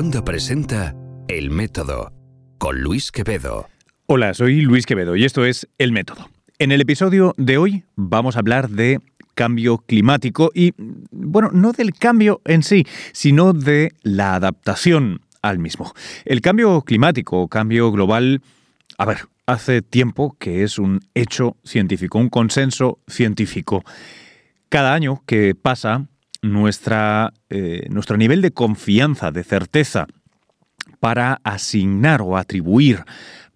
Onda presenta El Método con Luis Quevedo. Hola, soy Luis Quevedo y esto es El Método. En el episodio de hoy vamos a hablar de cambio climático y, bueno, no del cambio en sí, sino de la adaptación al mismo. El cambio climático o cambio global, a ver, hace tiempo que es un hecho científico, un consenso científico. Cada año que pasa, nuestra, eh, nuestro nivel de confianza, de certeza para asignar o atribuir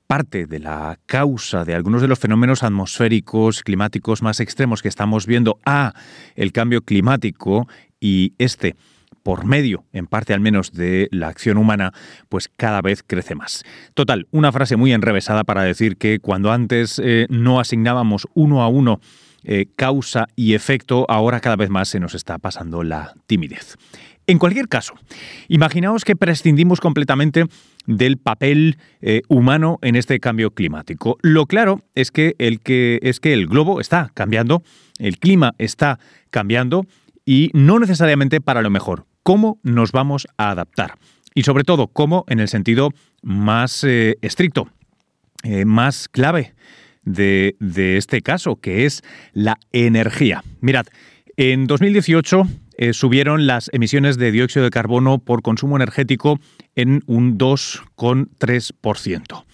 parte de la causa de algunos de los fenómenos atmosféricos, climáticos más extremos que estamos viendo a el cambio climático y este por medio, en parte al menos, de la acción humana, pues cada vez crece más. Total, una frase muy enrevesada para decir que cuando antes eh, no asignábamos uno a uno eh, causa y efecto, ahora cada vez más se nos está pasando la timidez. En cualquier caso, imaginaos que prescindimos completamente del papel eh, humano en este cambio climático. Lo claro es que, el que, es que el globo está cambiando, el clima está cambiando y no necesariamente para lo mejor. ¿Cómo nos vamos a adaptar? Y sobre todo, ¿cómo en el sentido más eh, estricto, más clave? De, este caso, que es la energía. Mirad, en 2018 eh, subieron las emisiones de dióxido de carbono por consumo energético en un 2,3%.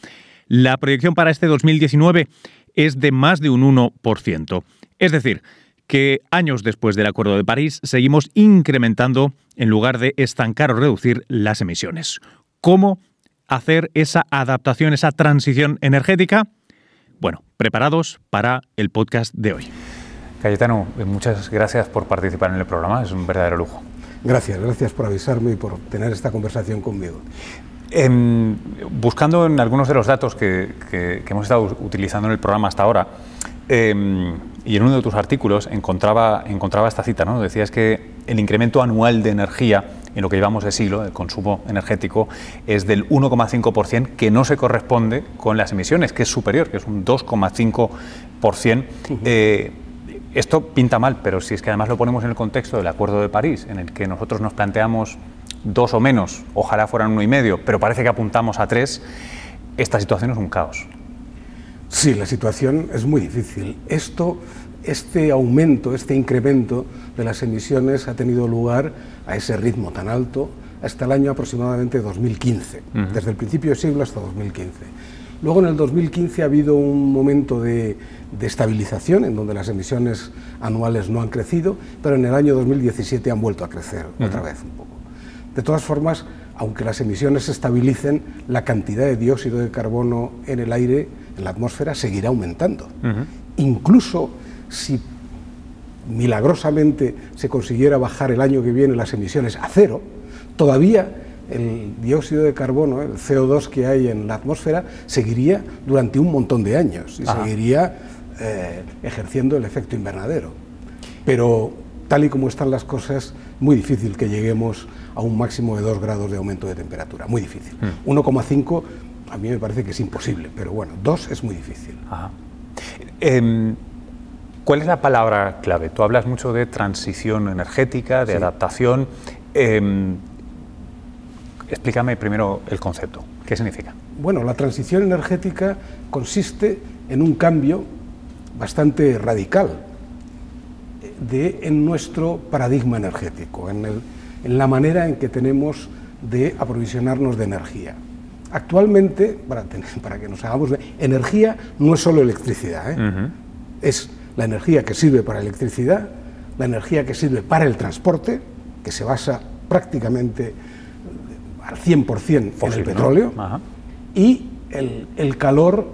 La proyección para este 2019 es de más de un 1%. Es decir, que años después del Acuerdo de París seguimos incrementando en lugar de estancar o reducir las emisiones. ¿Cómo hacer esa adaptación, esa transición energética? Bueno, preparados para el podcast de hoy. Cayetano, muchas gracias por participar en el programa, es un verdadero lujo. Gracias, gracias por avisarme y por tener esta conversación conmigo. Em, buscando en algunos de los datos que, hemos estado utilizando en el programa hasta ahora, em, y en uno de tus artículos encontraba, encontraba esta cita, ¿no? Decías que el incremento anual de energía en lo que llevamos de siglo, el consumo energético, es del 1,5%, que no se corresponde con las emisiones, que es superior, que es un 2,5%. Eh, esto pinta mal, pero si es que además lo ponemos en el contexto del Acuerdo de París, en el que nosotros nos planteamos dos o menos, ojalá fueran uno y medio, pero parece que apuntamos a tres, esta situación es un caos. Sí, la situación es muy difícil. Esto este aumento, este incremento de las emisiones ha tenido lugar a ese ritmo tan alto hasta el año aproximadamente 2015, desde el principio del siglo hasta 2015. Luego en el 2015 ha habido un momento de, estabilización en donde las emisiones anuales no han crecido, pero en el año 2017 han vuelto a crecer otra vez un poco. De todas formas, aunque las emisiones se estabilicen, la cantidad de dióxido de carbono en el aire, en la atmósfera, seguirá aumentando. Incluso si milagrosamente se consiguiera bajar el año que viene las emisiones a cero, todavía el dióxido de carbono, el CO2 que hay en la atmósfera, seguiría durante un montón de años y seguiría eh, ejerciendo el efecto invernadero. Pero tal y como están las cosas, muy difícil que lleguemos a un máximo de 2 grados de aumento de temperatura, muy difícil. 1,5 hmm. a mí me parece que es imposible, pero bueno, 2 es muy difícil. Em, ¿Cuál es la palabra clave? Tú hablas mucho de transición energética, de adaptación. Em, explícame primero el concepto. ¿Qué significa? Bueno, la transición energética consiste en un cambio bastante radical de, en nuestro paradigma energético, en, la manera en que tenemos de aprovisionarnos de energía. Actualmente, para, que nos hagamos energía no es solo electricidad, ¿eh? es la energía que sirve para electricidad, la energía que sirve para el transporte, que se basa prácticamente al 100% en el petróleo, y el, calor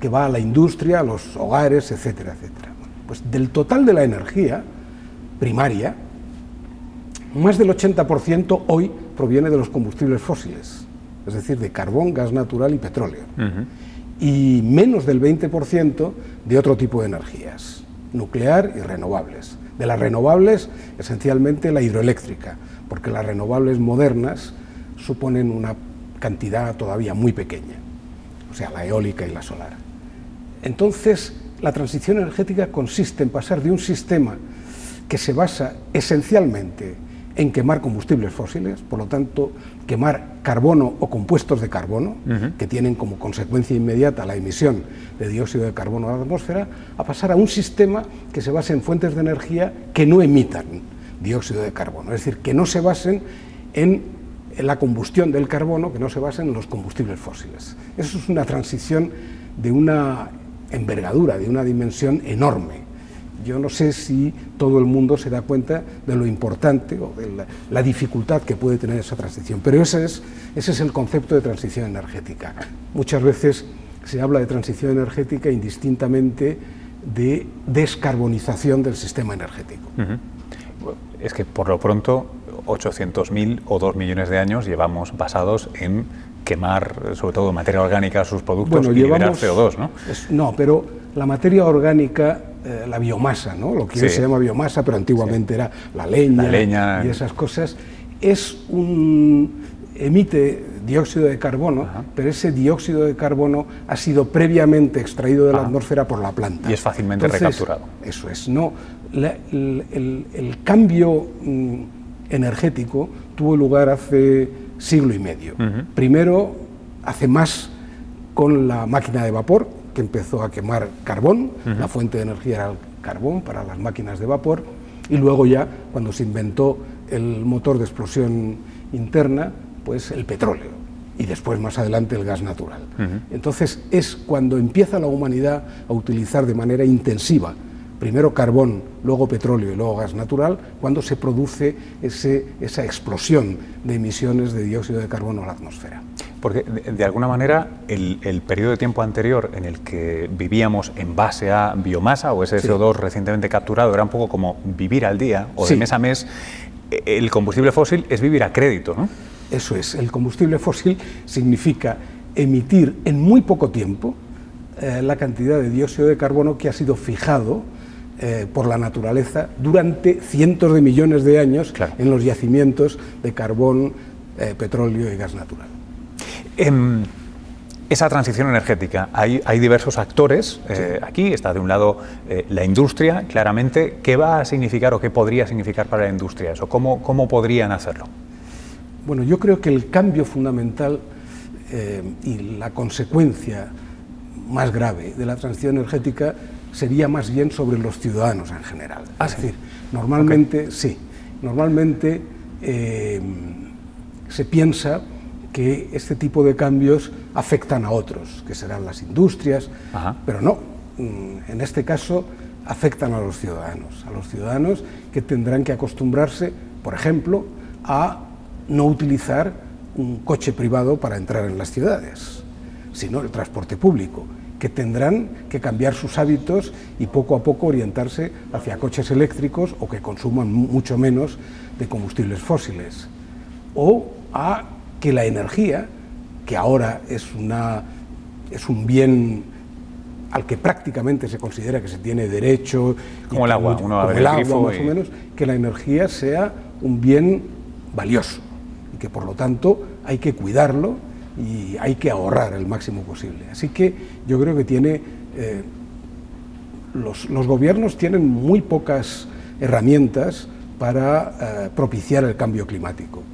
que va a la industria, a los hogares, etcétera, etcétera. Pues del total de la energía primaria, más del 80% hoy proviene de los combustibles fósiles, es decir, de carbón, gas natural y petróleo y menos del 20% de otro tipo de energías, nuclear y renovables. De las renovables, esencialmente la hidroeléctrica, porque las renovables modernas suponen una cantidad todavía muy pequeña, o sea, la eólica y la solar. Entonces, la transición energética consiste en pasar de un sistema que se basa esencialmente en quemar combustibles fósiles, por lo tanto, quemar carbono o compuestos de carbono, que tienen como consecuencia inmediata la emisión de dióxido de carbono a la atmósfera, a pasar a un sistema que se base en fuentes de energía que no emitan dióxido de carbono, es decir, que no se basen en la combustión del carbono, que no se basen en los combustibles fósiles. Eso es una transición de una envergadura, de una dimensión enorme yo no sé si todo el mundo se da cuenta de lo importante o de la, dificultad que puede tener esa transición, pero ese es, ese es el concepto de transición energética. Muchas veces se habla de transición energética indistintamente de descarbonización del sistema energético. Es que por lo pronto 800.000 o 2 millones de años llevamos basados en quemar, sobre todo materia orgánica, sus productos y liberar CO2, ¿no? no, pero la materia orgánica eh, la biomasa, ¿no? lo que hoy se llama biomasa, pero antiguamente era la leña, leña, y esas cosas, es un emite dióxido de carbono, pero ese dióxido de carbono ha sido previamente extraído de la atmósfera por la planta. Y es fácilmente recapturado. Eso es, no. el, cambio mm, energético tuvo lugar hace siglo y medio. Primero, hace más con la máquina de vapor, que empezó a quemar carbón, la fuente de energía era el carbón para las máquinas de vapor, y luego ya, cuando se inventó el motor de explosión interna, pues el petróleo, y después más adelante el gas natural. Entonces es cuando empieza la humanidad a utilizar de manera intensiva primero carbón, luego petróleo y luego gas natural, cuando se produce ese, esa explosión de emisiones de dióxido de carbono a la atmósfera. Porque de, alguna manera el, periodo de tiempo anterior en el que vivíamos en base a biomasa o ese CO2 recientemente capturado era un poco como vivir al día o de mes a mes. El combustible fósil es vivir a crédito, ¿no? Eso es, el combustible fósil significa emitir en muy poco tiempo eh, la cantidad de dióxido de carbono que ha sido fijado eh, por la naturaleza durante cientos de millones de años en los yacimientos de carbón, eh, petróleo y gas natural. Em, esa transición energética, hay, diversos actores. Eh, aquí está de un lado la industria, claramente. ¿Qué va a significar o qué podría significar para la industria eso? ¿Cómo, cómo podrían hacerlo? Bueno, yo creo que el cambio fundamental y la consecuencia más grave de la transición energética sería más bien sobre los ciudadanos en general. Ah, es decir, normalmente, sí, normalmente eh, se piensa que este tipo de cambios afectan a otros, que serán las industrias, pero no, mm, en este caso afectan a los ciudadanos, a los ciudadanos que tendrán que acostumbrarse, por ejemplo, a no utilizar un coche privado para entrar en las ciudades, sino el transporte público que tendrán que cambiar sus hábitos y poco a poco orientarse hacia coches eléctricos o que consuman mucho menos de combustibles fósiles. O a que la energía, que ahora es, una, es un bien al que prácticamente se considera que se tiene derecho, como el agua, como el agua más o menos, que la energía sea un bien valioso y que por lo tanto hay que cuidarlo y hay que ahorrar el máximo posible. Así que yo creo que tiene, eh, los, gobiernos tienen muy pocas herramientas para eh, propiciar el cambio climático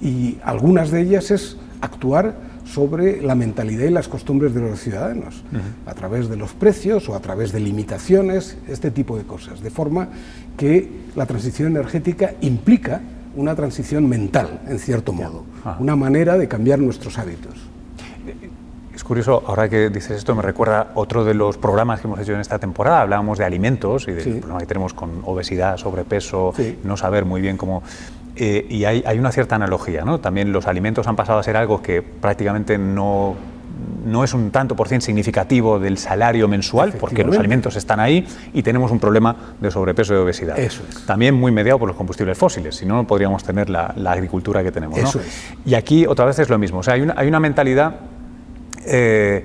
y algunas de ellas es actuar sobre la mentalidad y las costumbres de los ciudadanos, a través de los precios o a través de limitaciones, este tipo de cosas, de forma que la transición energética implica una transición mental, en cierto modo, una manera de cambiar nuestros hábitos. Es curioso, ahora que dices esto, me recuerda otro de los programas que hemos hecho en esta temporada. Hablábamos de alimentos y del problema que tenemos con obesidad, sobrepeso, no saber muy bien cómo. Eh, y hay, hay, una cierta analogía, ¿no? También los alimentos han pasado a ser algo que prácticamente no no es un tanto por cien significativo del salario mensual, porque los alimentos están ahí y tenemos un problema de sobrepeso y obesidad. Eso es. También muy mediado por los combustibles fósiles, si no, no podríamos tener la, agricultura que tenemos. Eso es. Y aquí otra vez es lo mismo, o sea, hay una, hay una mentalidad eh,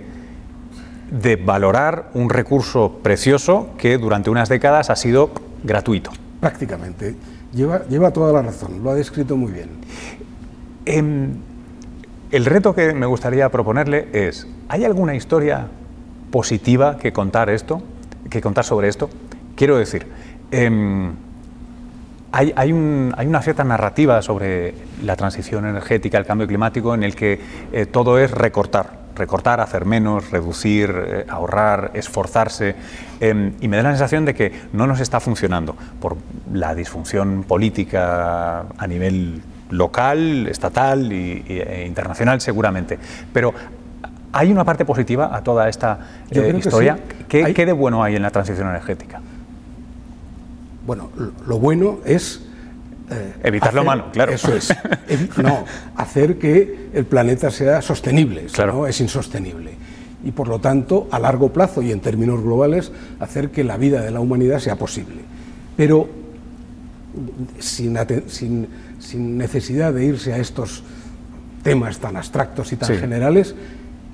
de valorar un recurso precioso que durante unas décadas ha sido gratuito. Prácticamente. Lleva, toda la razón, lo ha descrito muy bien. Em, el reto que me gustaría proponerle es, ¿hay alguna historia positiva que contar esto, que contar sobre esto? Quiero decir, em, hay, hay, una cierta narrativa sobre la transición energética, el cambio climático, en el que eh, todo es recortar. Recortar, hacer menos, reducir, eh, ahorrar, esforzarse. Em, y me da la sensación de que no nos está funcionando por la disfunción política a nivel local, estatal e internacional seguramente. Pero ¿hay una parte positiva a toda esta historia? ¿Qué, ¿Qué de bueno hay en la transición energética? Bueno, lo bueno es... Eh, Evitar lo malo, claro. Eso es. no, hacer que el planeta sea sostenible, claro. ¿no? es insostenible. Y por lo tanto, a largo plazo y en términos globales, hacer que la vida de la humanidad sea posible. Pero sin, sin, necesidad de irse a estos temas tan abstractos y tan generales,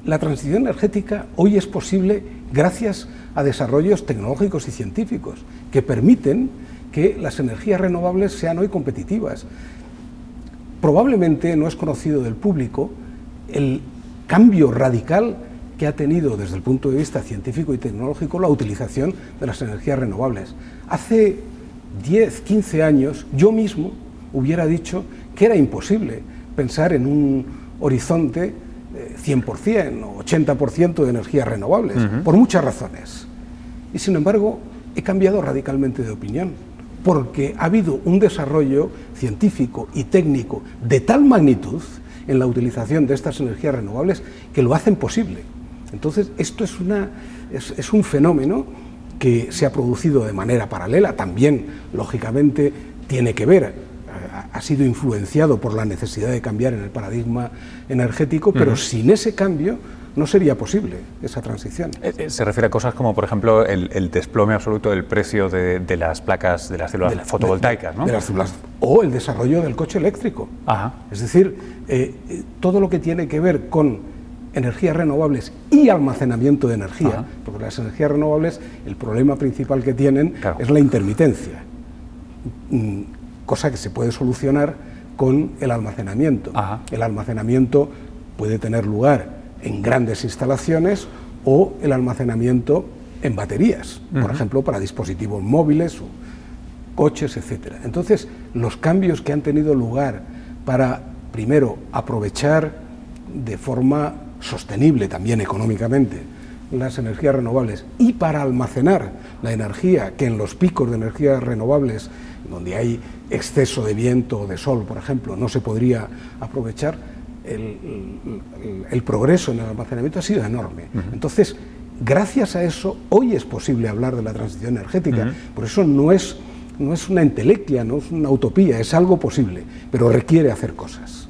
la transición energética hoy es posible gracias a desarrollos tecnológicos y científicos que permiten que las energías renovables sean hoy competitivas. Probablemente no es conocido del público el cambio radical que ha tenido desde el punto de vista científico y tecnológico la utilización de las energías renovables. Hace 10, 15 años yo mismo hubiera dicho que era imposible pensar en un horizonte 100% eh, o 80% de energías renovables, por muchas razones. Y sin embargo, he cambiado radicalmente de opinión, porque ha habido un desarrollo científico y técnico de tal magnitud en la utilización de estas energías renovables que lo hacen posible. Entonces, esto es, una, es, un fenómeno que se ha producido de manera paralela, también, lógicamente, tiene que ver ha sido influenciado por la necesidad de cambiar en el paradigma energético, pero sin ese cambio no sería posible esa transición. Eh, eh, se refiere a cosas como, por ejemplo, el, desplome absoluto del precio de, las placas de las células fotovoltaicas, ¿no? o el desarrollo del coche eléctrico. Es decir, eh, todo lo que tiene que ver con energías renovables y almacenamiento de energía, porque las energías renovables, el problema principal que tienen es la intermitencia, mm, cosa que se puede solucionar con el almacenamiento. El almacenamiento puede tener lugar en grandes instalaciones o el almacenamiento en baterías, por ejemplo, para dispositivos móviles o coches, etc. Entonces, los cambios que han tenido lugar para, primero, aprovechar de forma sostenible también económicamente las energías renovables y para almacenar la energía que en los picos de energías renovables, donde hay exceso de viento o de sol, por ejemplo, no se podría aprovechar, el, progreso en el almacenamiento ha sido enorme. Entonces, gracias a eso, hoy es posible hablar de la transición energética. Por eso no es, no es una entelequia, no es una utopía, es algo posible, pero requiere hacer cosas.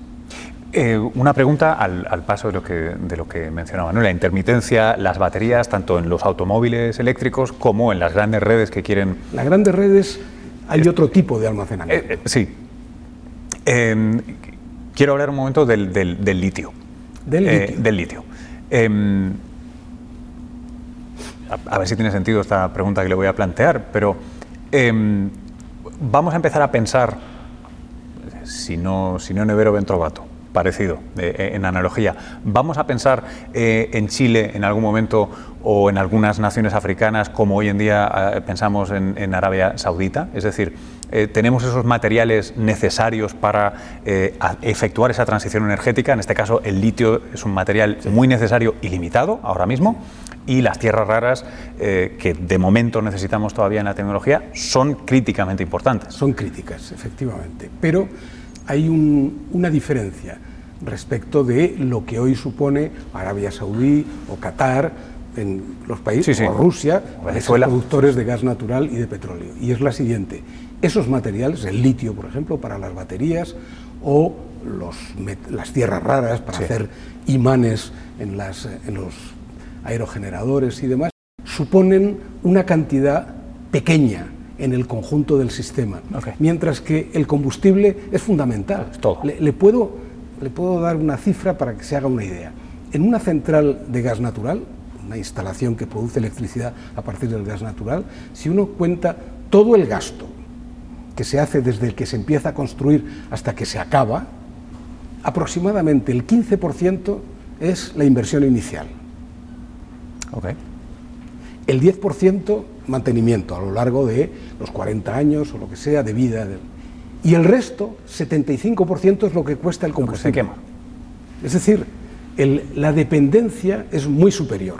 Eh, una pregunta al, paso de lo que, de lo que mencionaba, ¿no? la intermitencia, las baterías, tanto en los automóviles eléctricos como en las grandes redes que quieren... Las grandes redes hay otro tipo de almacenamiento. Eh, eh, sí. Em, quiero hablar un momento del, litio. Del eh, litio. del litio. Em, a, ver si tiene sentido esta pregunta que le voy a plantear, pero em, vamos a empezar a pensar, si no, si no Nevero Ventrovato, parecido, eh, en analogía. Vamos a pensar eh, en Chile en algún momento o en algunas naciones africanas como hoy en día pensamos en, en Arabia Saudita, es decir, eh, tenemos esos materiales necesarios para eh, efectuar esa transición energética. En este caso, el litio es un material muy necesario y limitado ahora mismo. Y las tierras raras, eh, que de momento necesitamos todavía en la tecnología, son críticamente importantes. Son críticas, efectivamente. Pero hay una diferencia respecto de lo que hoy supone Arabia Saudí o Qatar en los países, o Rusia, Venezuela. productores de gas natural y de petróleo. Y es la siguiente, esos materiales, el litio, por ejemplo, para las baterías, o las tierras raras para hacer imanes en, las, en los aerogeneradores y demás, suponen una cantidad pequeña en el conjunto del sistema, mientras que el combustible es fundamental. Le, puedo, le puedo dar una cifra para que se haga una idea. En una central de gas natural, una instalación que produce electricidad a partir del gas natural, si uno cuenta todo el gasto que se hace desde el que se empieza a construir hasta que se acaba, aproximadamente el 15% es la inversión inicial. El 10% mantenimiento a lo largo de los 40 años o lo que sea de vida. Y el resto, 75%, es lo que cuesta el combustible. se quema. Es decir, la dependencia es muy superior.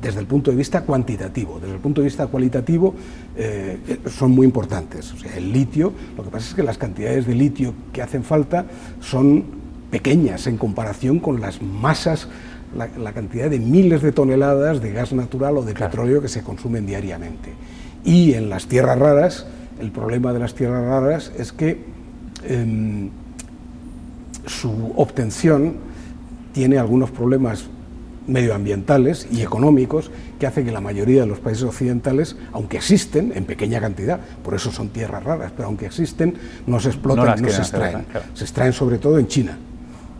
Desde el punto de vista cuantitativo, desde el punto de vista cualitativo eh, son muy importantes. O sea, el litio, lo que pasa es que las cantidades de litio que hacen falta son pequeñas en comparación con las masas, la, cantidad de miles de toneladas de gas natural o de petróleo que se consumen diariamente. Y en las tierras raras, el problema de las tierras raras es que em, su obtención tiene algunos problemas medioambientales y económicos que hacen que la mayoría de los países occidentales, aunque existen en pequeña cantidad, por eso son tierras raras, pero aunque existen, no se explotan y no se extraen. Se extraen sobre todo en China.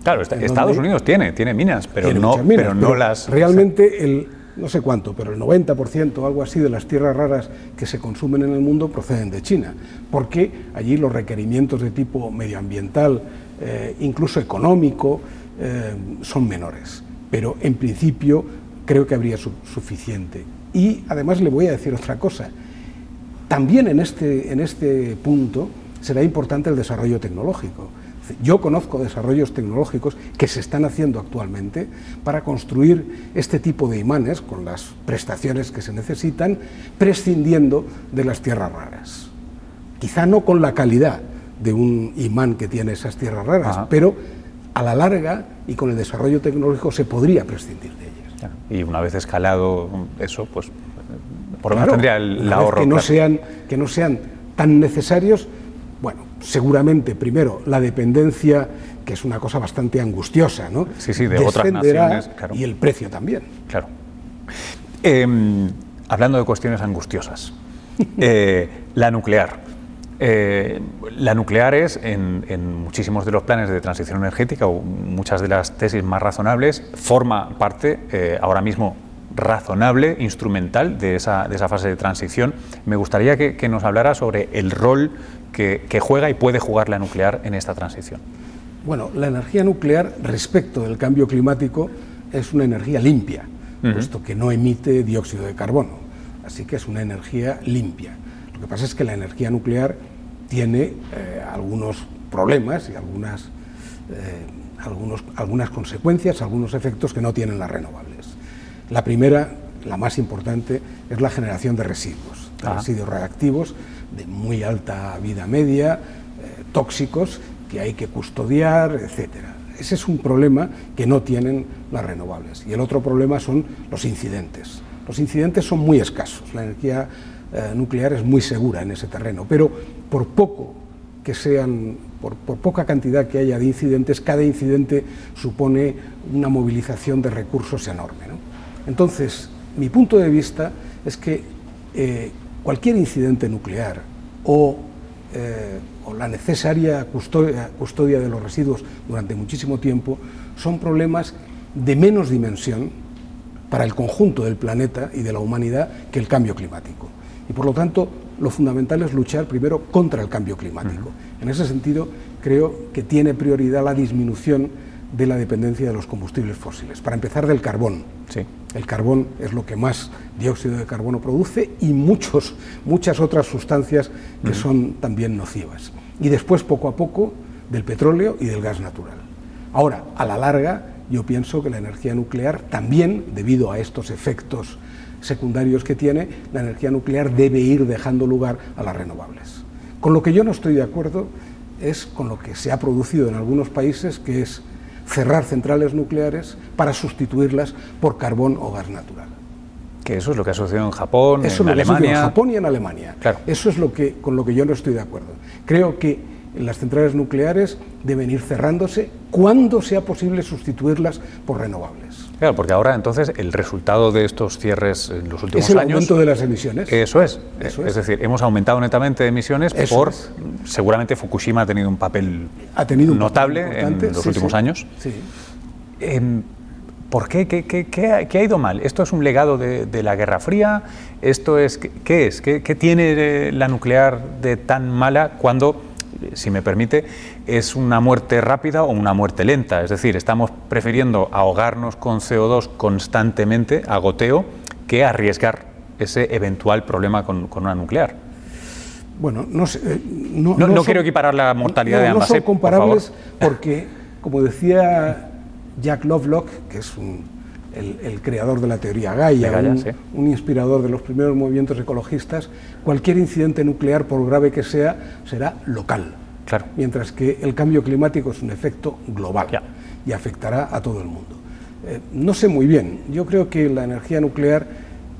Claro, Estados Unidos tiene, tiene minas, pero no, pero no las... Realmente el, no sé cuánto, pero el 90% o algo así de las tierras raras que se consumen en el mundo proceden de China, porque allí los requerimientos de tipo medioambiental, eh, incluso económico, eh, son menores. Pero en principio creo que habría suficiente. Y además le voy a decir otra cosa. También en este, en este punto será importante el desarrollo tecnológico. Yo conozco desarrollos tecnológicos que se están haciendo actualmente para construir este tipo de imanes con las prestaciones que se necesitan, prescindiendo de las tierras raras. Quizá no con la calidad de un imán que tiene esas tierras raras, pero a la larga y con el desarrollo tecnológico se podría prescindir de ellas. Y una vez escalado eso, pues por lo menos tendría el, ahorro. Que no, sean, que no sean tan necesarios bueno, seguramente primero la dependencia, que es una cosa bastante angustiosa, ¿no? Sí, sí, de otras naciones, claro. Y el precio también. Claro. Em, hablando de cuestiones angustiosas, eh, la nuclear. Eh, la nuclear es, en, muchísimos de los planes de transición energética, o muchas de las tesis más razonables, forma parte eh, ahora mismo razonable, instrumental de esa, de esa, fase de transición. Me gustaría que, que nos hablara sobre el rol que, juega y puede jugar la nuclear en esta transición? Bueno, la energía nuclear respecto del cambio climático es una energía limpia, puesto que no emite dióxido de carbono, así que es una energía limpia. Lo que pasa es que la energía nuclear tiene eh, algunos problemas y algunas, eh, algunos, algunas consecuencias, algunos efectos que no tienen las renovables. La primera, la más importante, es la generación de residuos, de residuos reactivos de muy alta vida media, eh, tóxicos, que hay que custodiar, etcétera. Ese es un problema que no tienen las renovables. Y el otro problema son los incidentes. Los incidentes son muy escasos. La energía eh, nuclear es muy segura en ese terreno, pero por poco que sean, por, poca cantidad que haya de incidentes, cada incidente supone una movilización de recursos enorme. Entonces, mi punto de vista es que eh, cualquier incidente nuclear o, eh, la necesaria custodia, de los residuos durante muchísimo tiempo son problemas de menos dimensión para el conjunto del planeta y de la humanidad que el cambio climático. Y por lo tanto, lo fundamental es luchar primero contra el cambio climático. En ese sentido, creo que tiene prioridad la disminución de la dependencia de los combustibles fósiles. Para empezar, del carbón. Sí. El carbón es lo que más dióxido de carbono produce y muchos, muchas otras sustancias que son también nocivas. Y después, poco a poco, del petróleo y del gas natural. Ahora, a la larga, yo pienso que la energía nuclear también, debido a estos efectos secundarios que tiene, la energía nuclear debe ir dejando lugar a las renovables. Con lo que yo no estoy de acuerdo es con lo que se ha producido en algunos países, que es cerrar centrales nucleares para sustituirlas por carbón o gas natural. Que eso es lo que ha sucedido en Japón, eso en Alemania. en Japón y en Alemania. Claro. Eso es lo que, con lo que yo no estoy de acuerdo. Creo que las centrales nucleares deben ir cerrándose cuando sea posible sustituirlas por renovables. Claro, porque ahora entonces el resultado de estos cierres en los últimos años... Es el años, aumento de las emisiones. Eso es. es. decir, hemos aumentado netamente de emisiones por... Seguramente Fukushima ha tenido un papel ha tenido notable en los últimos años. Sí. Em, ¿Por qué? ¿Qué, qué, ha ido mal? ¿Esto es un legado de, la Guerra Fría? ¿Esto es, ¿Qué es? ¿Qué, tiene la nuclear de tan mala cuando si me permite, es una muerte rápida o una muerte lenta. Es decir, estamos prefiriendo ahogarnos con CO2 constantemente, a goteo, que arriesgar ese eventual problema con, una nuclear. Bueno, no sé. eh, No, no quiero equiparar la mortalidad no, de ambas, No son comparables porque, como decía Jack Lovelock, que es un- el, el creador de la teoría Gaia, un, sí. un inspirador de los primeros movimientos ecologistas, cualquier incidente nuclear, por grave que sea, será local. Claro. Mientras que el cambio climático es un efecto global y afectará a todo el mundo. Eh, no sé muy bien, yo creo que la energía nuclear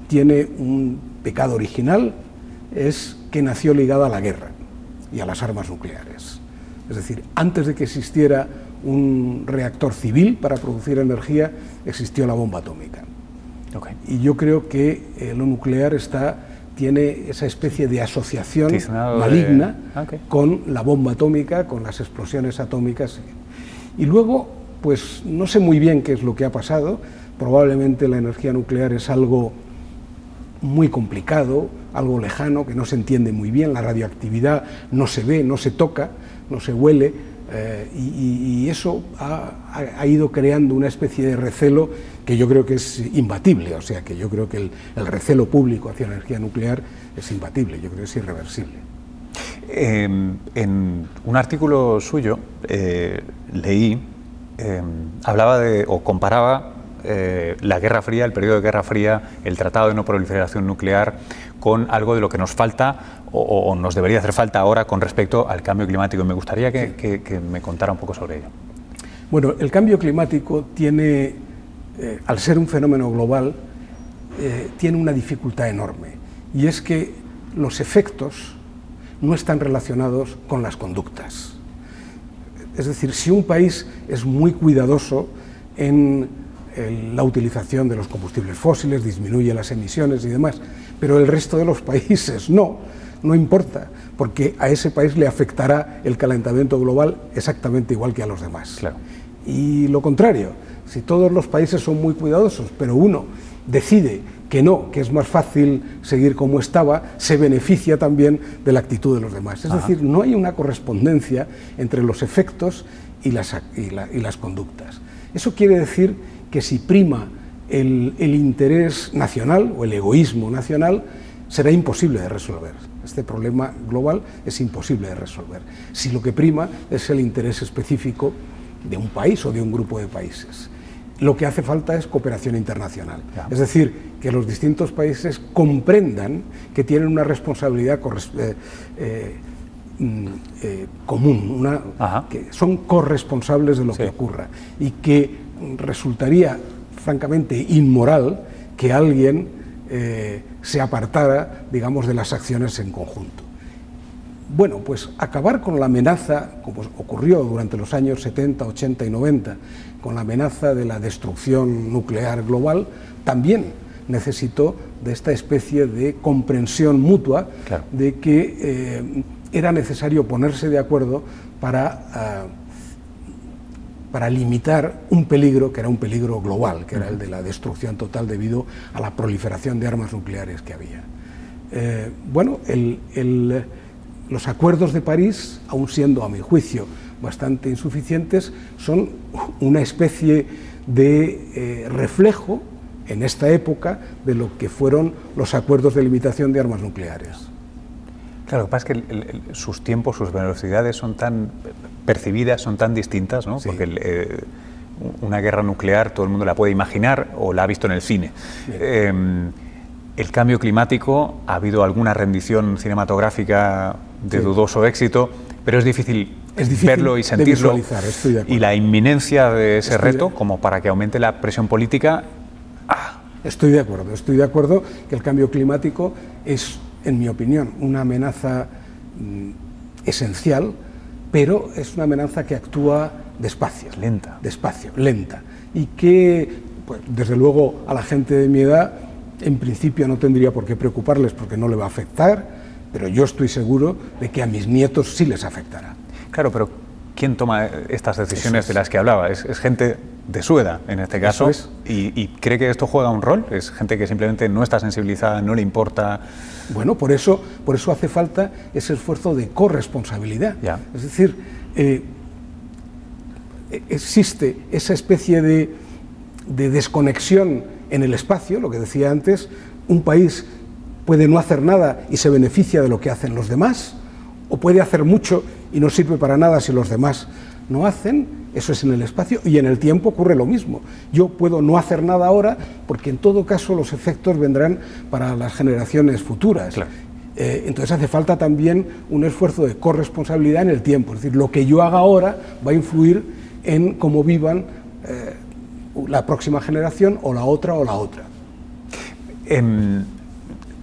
tiene un pecado original, es que nació ligada a la guerra y a las armas nucleares. Es decir, antes de que existiera un reactor civil para producir energía, existió la bomba atómica. Y yo creo que eh, lo nuclear está, tiene esa especie de asociación Tiznado maligna Ah, con la bomba atómica, con las explosiones atómicas. Y luego, pues no sé muy bien qué es lo que ha pasado. Probablemente la energía nuclear es algo muy complicado, algo lejano, que no se entiende muy bien. La radioactividad no se ve, no se toca, no se huele. Eh, y, y- eso ha, ha- ido creando una especie de recelo que yo creo que es imbatible. O sea, que yo creo que el, el recelo público hacia la energía nuclear es imbatible, yo creo que es irreversible. Eh, en un artículo suyo eh, leí, eh, hablaba de, o comparaba eh, la Guerra Fría, el periodo de Guerra Fría, el Tratado de No Proliferación Nuclear, con algo de lo que nos falta o, o nos debería hacer falta ahora con respecto al cambio climático. Y me gustaría que, que- que me contara un poco sobre ello. Bueno, el cambio climático tiene, eh, al ser un fenómeno global, eh, tiene una dificultad enorme. Y es que los efectos no están relacionados con las conductas. Es decir, si un país es muy cuidadoso en el- la utilización de los combustibles fósiles, disminuye las emisiones y demás, pero el resto de los países no, no importa, porque a ese país le afectará el calentamiento global exactamente igual que a los demás. Claro. Y lo contrario, si todos los países son muy cuidadosos, pero uno decide que no, que es más fácil seguir como estaba, se beneficia también de la actitud de los demás. Es Ajá. decir, no hay una correspondencia entre los efectos y las, ac- y la- y las conductas. Eso quiere decir que si prima el, el interés nacional o el egoísmo nacional, será imposible de resolver. Este problema global es imposible de resolver. Si lo que prima es el interés específico de un país o de un grupo de países. Lo que hace falta es cooperación internacional. Es decir, que los distintos países comprendan que tienen una responsabilidad eh, eh, mm, eh, común, una, que son corresponsables de lo Sí. que ocurra y que resultaría francamente inmoral que alguien eh, se apartara, digamos, de las acciones en conjunto. Bueno, pues acabar con la amenaza, como ocurrió durante los años 70, 80 y 90, con la amenaza de la destrucción nuclear global, también necesitó de esta especie de comprensión mutua Claro. de que eh, era necesario ponerse de acuerdo para, ah, para limitar un peligro que era un peligro global, que era el de la destrucción total debido a la proliferación de armas nucleares que había. Eh, bueno, los acuerdos de París, aun siendo a mi juicio bastante insuficientes, son una especie de eh, reflejo en esta época de lo que fueron los acuerdos de limitación de armas nucleares. Claro, lo que pasa es que el- el- el- sus tiempos, sus velocidades son tan percibidas, son tan distintas, ¿no? Sí. Porque el, eh, una guerra nuclear todo el mundo la puede imaginar o la ha visto en el cine. Eh, el cambio climático, ha habido alguna rendición cinematográfica de Sí. dudoso éxito, pero es difícil, Es difícil verlo y sentirlo. de y la inminencia de ese Estoy de- reto, como para que aumente la presión política, Estoy de acuerdo, estoy de acuerdo que el cambio climático es, en mi opinión, una amenaza mm, esencial, pero es una amenaza que actúa despacio. Lenta. Despacio, lenta. Y que, pues, desde luego, a la gente de mi edad, en principio no tendría por qué preocuparles porque no le va a afectar, pero yo estoy seguro de que a mis nietos sí les afectará. Claro, pero ¿quién toma estas decisiones es. de las que hablaba? Es, es gente de su edad, en este caso, es. y, y cree que esto juega un rol. Es gente que simplemente no está sensibilizada, no le importa. Bueno, por eso, por eso hace falta ese esfuerzo de corresponsabilidad. Ya. Es decir, eh, e- existe esa especie de, de desconexión en el espacio, lo que decía antes, un país puede no hacer nada y se beneficia de lo que hacen los demás, o puede hacer mucho y no sirve para nada si los demás no hacen, eso es en el espacio, y en el tiempo ocurre lo mismo. Yo puedo no hacer nada ahora porque en todo caso los efectos vendrán para las generaciones futuras. Eh, entonces hace falta también un esfuerzo de corresponsabilidad en el tiempo, es decir, lo que yo haga ahora va a influir en cómo vivan eh, la próxima generación o la otra o la otra. En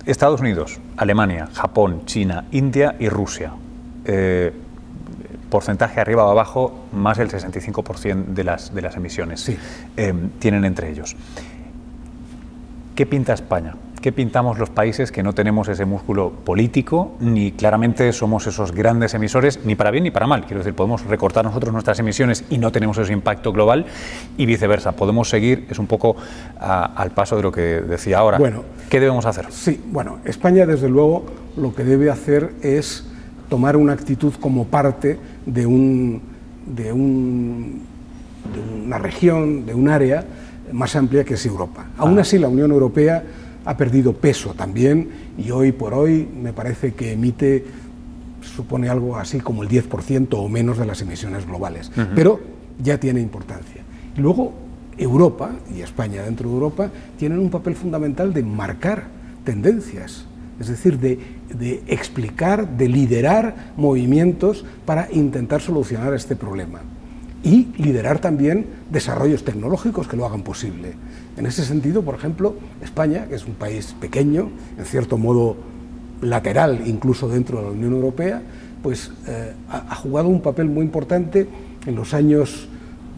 Estados Unidos, Alemania, Japón, China, India y Rusia. Eh, porcentaje arriba o abajo, más del 65% de las, de las emisiones tienen entre ellos. ¿Qué pinta España? ¿Qué pintamos los países que no tenemos ese músculo político, ni claramente somos esos grandes emisores, ni para bien ni para mal? Quiero decir, podemos recortar nosotros nuestras emisiones y no tenemos ese impacto global, y viceversa. Podemos seguir, es un poco al paso de lo que decía ahora. Bueno, ¿Qué debemos hacer? Sí, bueno, España desde luego lo que debe hacer es tomar una actitud como parte de, un, de, un, de una región, de un área más amplia que es Europa. Aún así, la Unión Europea ha perdido peso también y hoy por hoy me parece que emite, supone algo así como el 10% o menos de las emisiones globales, pero ya tiene importancia. Y luego Europa y España dentro de Europa tienen un papel fundamental de marcar tendencias, es decir, de, explicar, de liderar movimientos para intentar solucionar este problema y liderar también desarrollos tecnológicos que lo hagan posible. En ese sentido, por ejemplo, España, que es un país pequeño, en cierto modo lateral incluso dentro de la Unión Europea, pues eh, ha, jugado un papel muy importante en los años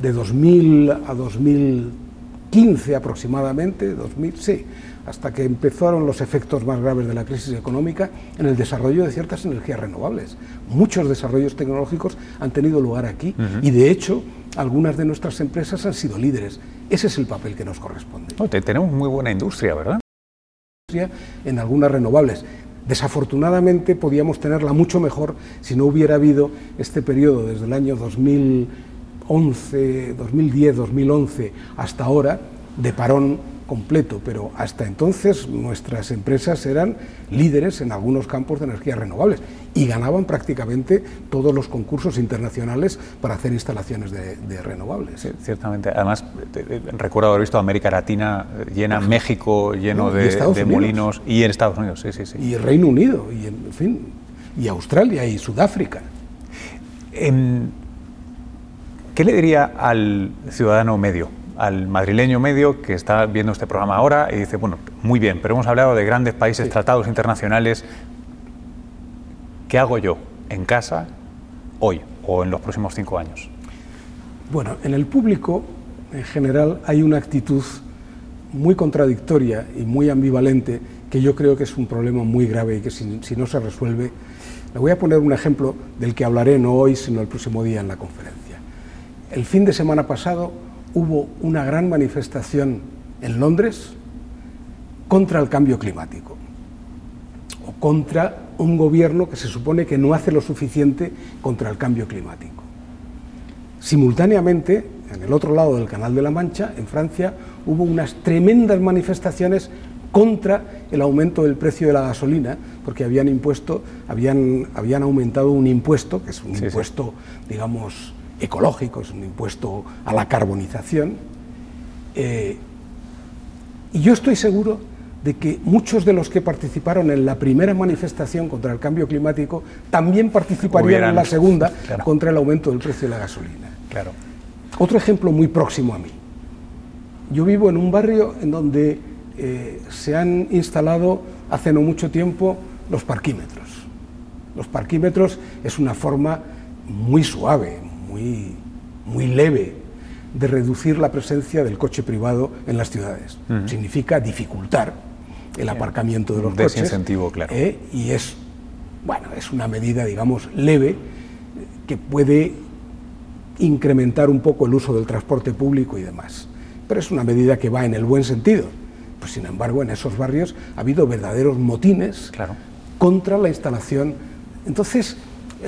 de 2000 a 2015 aproximadamente, 2000, sí, hasta que empezaron los efectos más graves de la crisis económica en el desarrollo de ciertas energías renovables. Muchos desarrollos tecnológicos han tenido lugar aquí y de hecho algunas de nuestras empresas han sido líderes. Ese es el papel que nos corresponde. tenemos muy buena industria, ¿verdad? En algunas renovables. Desafortunadamente podíamos tenerla mucho mejor si no hubiera habido este periodo desde el año 2011, 2010, 2011 hasta ahora de parón completo, pero hasta entonces nuestras empresas eran líderes en algunos campos de energías renovables y ganaban prácticamente todos los concursos internacionales para hacer instalaciones de, renovables. ciertamente, además recuerdo haber visto América Latina llena, México lleno de, molinos y en Estados Unidos, sí, sí, sí. Y Reino Unido, y en, fin, y Australia y Sudáfrica. Em, ¿Qué le diría al ciudadano medio? Al madrileño medio que está viendo este programa ahora y dice, bueno, muy bien, pero hemos hablado de grandes países, tratados internacionales. ¿Qué hago yo en casa hoy o en los próximos cinco años? Bueno, en el público en general hay una actitud muy contradictoria y muy ambivalente que yo creo que es un problema muy grave y que si, si no se resuelve, le voy a poner un ejemplo del que hablaré no hoy, sino el próximo día en la conferencia. El fin de semana pasado hubo una gran manifestación en Londres contra el cambio climático o contra un gobierno que se supone que no hace lo suficiente contra el cambio climático. Simultáneamente, en el otro lado del Canal de la Mancha, en Francia, hubo unas tremendas manifestaciones contra el aumento del precio de la gasolina, porque habían impuesto, habían, habían aumentado un impuesto, que es un impuesto, digamos, ecológico, es un impuesto a la carbonización. Eh, y yo estoy seguro de que muchos de los que participaron en la primera manifestación contra el cambio climático también participarían en la segunda contra el aumento del precio de la gasolina. Claro. Otro ejemplo muy próximo a mí. Yo vivo en un barrio en donde eh, se han instalado hace no mucho tiempo los parquímetros. Los parquímetros es una forma muy suave, muy, muy leve de reducir la presencia del coche privado en las ciudades. Significa dificultar el aparcamiento de los coches. Desincentivo, claro. ¿eh? y es, bueno, es una medida, digamos, leve que puede incrementar un poco el uso del transporte público y demás. Pero es una medida que va en el buen sentido. Pues, sin embargo, en esos barrios ha habido verdaderos motines claro. contra la instalación. Entonces,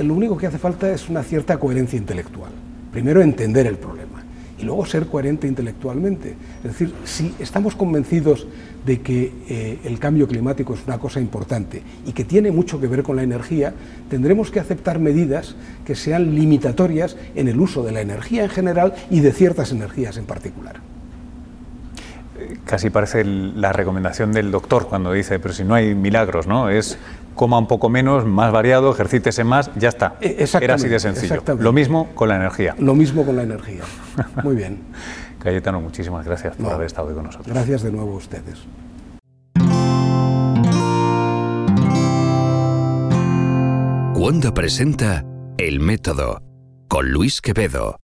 lo único que hace falta es una cierta coherencia intelectual. Primero, entender el problema. Y luego ser coherente intelectualmente. Es decir, si estamos convencidos de que eh, el cambio climático es una cosa importante y que tiene mucho que ver con la energía, tendremos que aceptar medidas que sean limitatorias en el uso de la energía en general y de ciertas energías en particular casi parece la recomendación del doctor cuando dice, pero si no hay milagros, ¿no? Es coma un poco menos, más variado, ejercítese más, ya está. E, Era así de sencillo. Lo mismo con la energía. Lo mismo con la energía. Muy bien. Cayetano, muchísimas gracias por haber estado hoy con nosotros. Gracias de nuevo a ustedes. Cuando presenta El Método con Luis Quevedo.